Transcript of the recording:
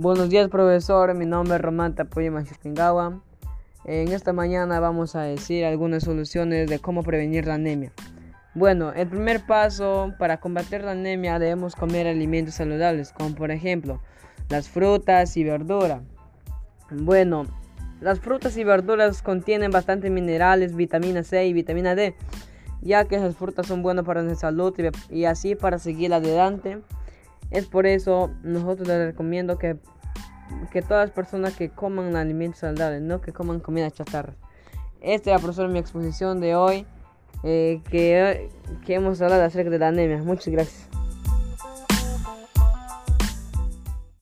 Buenos días profesor, mi nombre es Román Tapoyo Machipingawa. En esta mañana vamos a decir algunas soluciones de cómo prevenir la anemia. Bueno, el primer paso para combatir la anemia debemos comer alimentos saludables, como por ejemplo las frutas y verduras. Bueno, las frutas y verduras contienen bastante minerales, vitamina C y vitamina D, ya que esas frutas son buenas para nuestra salud y, así para seguir adelante. Es por eso nosotros les recomiendo que, que todas las personas que coman alimentos saludables, no que coman comida chatarra. Esta es profesor mi exposición de hoy, eh, que, que hemos hablado acerca de la anemia. Muchas gracias.